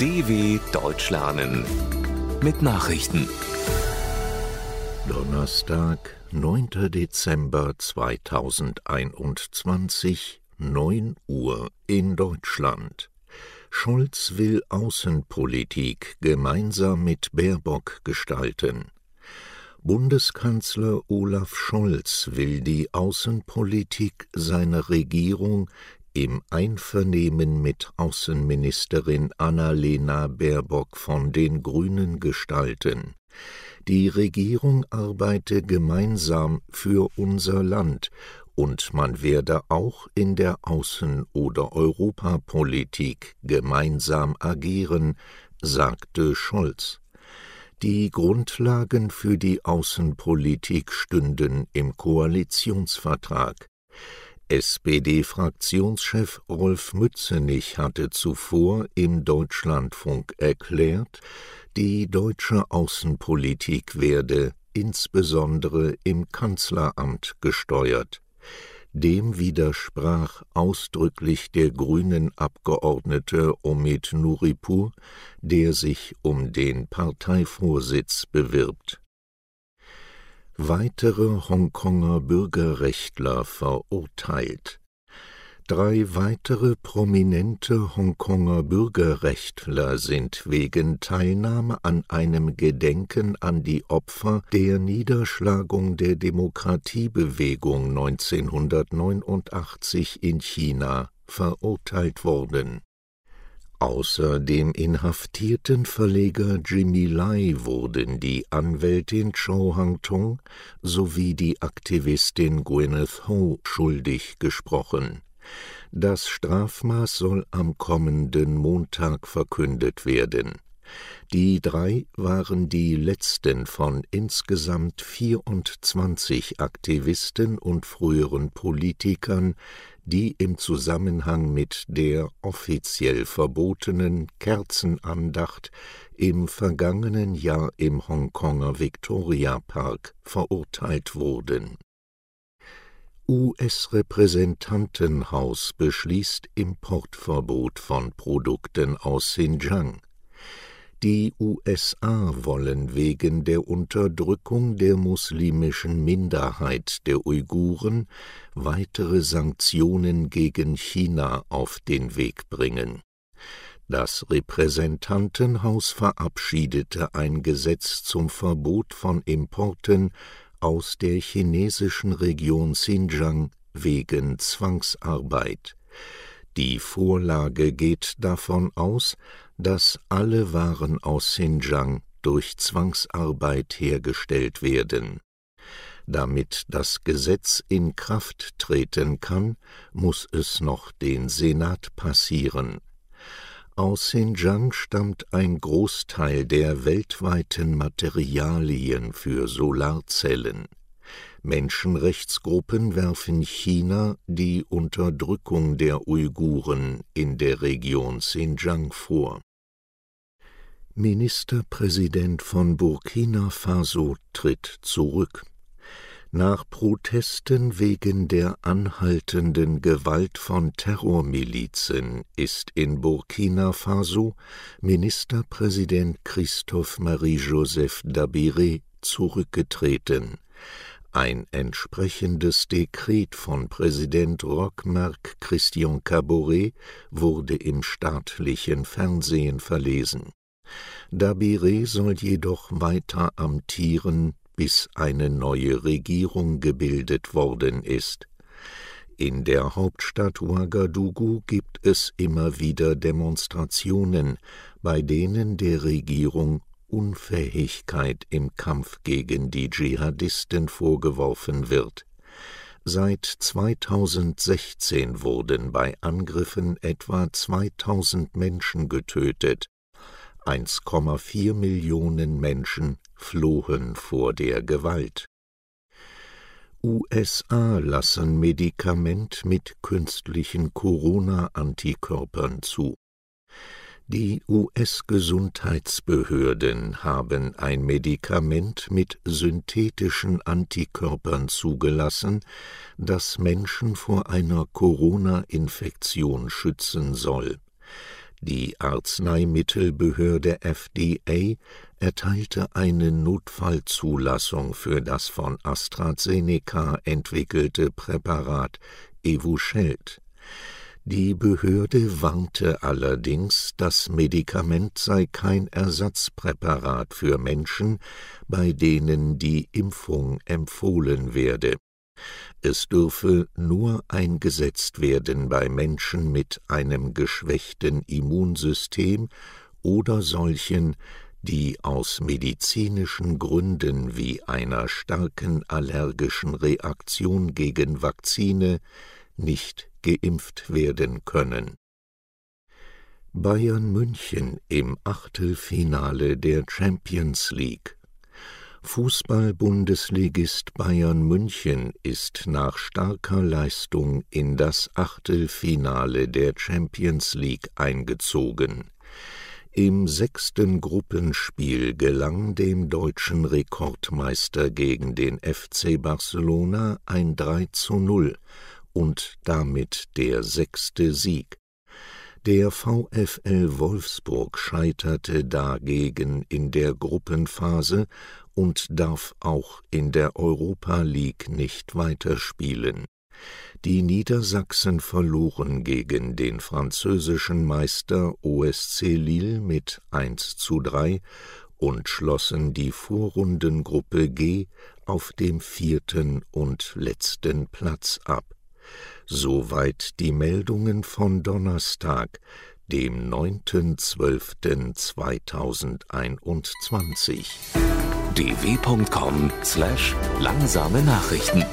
DW Deutsch lernen mit Nachrichten. Donnerstag, 9. Dezember 2021, 9 Uhr in Deutschland. Scholz will Außenpolitik gemeinsam mit Baerbock gestalten. Bundeskanzler Olaf Scholz will die Außenpolitik seiner Regierung im Einvernehmen mit Außenministerin Annalena Baerbock von den Grünen gestalten. Die Regierung arbeite gemeinsam für unser Land und man werde auch in der Außen- oder Europapolitik gemeinsam agieren, sagte Scholz. Die Grundlagen für die Außenpolitik stünden im Koalitionsvertrag. SPD-Fraktionschef Rolf Mützenich hatte zuvor im Deutschlandfunk erklärt, die deutsche Außenpolitik werde insbesondere im Kanzleramt gesteuert. Dem widersprach ausdrücklich der grünen Abgeordnete Omid Nuripur, der sich um den Parteivorsitz bewirbt weitere Hongkonger Bürgerrechtler verurteilt. Drei weitere prominente Hongkonger Bürgerrechtler sind wegen Teilnahme an einem Gedenken an die Opfer der Niederschlagung der Demokratiebewegung 1989 in China verurteilt worden Außer dem inhaftierten Verleger Jimmy Lai wurden die Anwältin Cho Hang-tung sowie die Aktivistin Gwyneth Ho schuldig gesprochen. Das Strafmaß soll am kommenden Montag verkündet werden. Die drei waren die letzten von insgesamt 24 Aktivisten und früheren Politikern, die im Zusammenhang mit der offiziell verbotenen Kerzenandacht im vergangenen Jahr im Hongkonger Victoria Park verurteilt wurden. US-Repräsentantenhaus beschließt Importverbot von Produkten aus Xinjiang. Die USA wollen wegen der Unterdrückung der muslimischen Minderheit der Uiguren weitere Sanktionen gegen China auf den Weg bringen. Das Repräsentantenhaus verabschiedete ein Gesetz zum Verbot von Importen aus der chinesischen Region Xinjiang wegen Zwangsarbeit. Die Vorlage geht davon aus, dass alle Waren aus Xinjiang durch Zwangsarbeit hergestellt werden. Damit das Gesetz in Kraft treten kann, muss es noch den Senat passieren. Aus Xinjiang stammt ein Großteil der weltweiten Materialien für Solarzellen. Menschenrechtsgruppen werfen China die Unterdrückung der Uiguren in der Region Xinjiang vor. Ministerpräsident von Burkina Faso tritt zurück. Nach Protesten wegen der anhaltenden Gewalt von Terrormilizen ist in Burkina Faso Ministerpräsident Christophe Marie-Joseph Dabiré zurückgetreten. Ein entsprechendes Dekret von Präsident Roch-Marc Christian Caboret wurde im staatlichen Fernsehen verlesen. Dabiré soll jedoch weiter amtieren, bis eine neue Regierung gebildet worden ist. In der Hauptstadt Ouagadougou gibt es immer wieder Demonstrationen, bei denen der Regierung Unfähigkeit im Kampf gegen die Dschihadisten vorgeworfen wird. Seit 2016 wurden bei Angriffen etwa 2000 Menschen getötet. 1,4 Millionen Menschen flohen vor der Gewalt. USA lassen Medikament mit künstlichen Corona-Antikörpern zu. Die US-Gesundheitsbehörden haben ein Medikament mit synthetischen Antikörpern zugelassen, das Menschen vor einer Corona-Infektion schützen soll. Die Arzneimittelbehörde FDA erteilte eine Notfallzulassung für das von AstraZeneca entwickelte Präparat Evusheld. Die Behörde warnte allerdings, das Medikament sei kein Ersatzpräparat für Menschen, bei denen die Impfung empfohlen werde. Es dürfe nur eingesetzt werden bei Menschen mit einem geschwächten Immunsystem oder solchen, die aus medizinischen Gründen wie einer starken allergischen Reaktion gegen Vakzine nicht geimpft werden können. Bayern München im Achtelfinale der Champions League Fußball-Bundesligist Bayern München ist nach starker Leistung in das Achtelfinale der Champions League eingezogen. Im sechsten Gruppenspiel gelang dem deutschen Rekordmeister gegen den FC Barcelona ein 3 zu 0 und damit der sechste Sieg. Der VfL Wolfsburg scheiterte dagegen in der Gruppenphase und darf auch in der Europa League nicht weiterspielen. Die Niedersachsen verloren gegen den französischen Meister OSC Lille mit 1 zu 3 und schlossen die Vorrundengruppe G auf dem vierten und letzten Platz ab. Soweit die Meldungen von Donnerstag, dem 9.12.2021 dw.com/langsame Nachrichten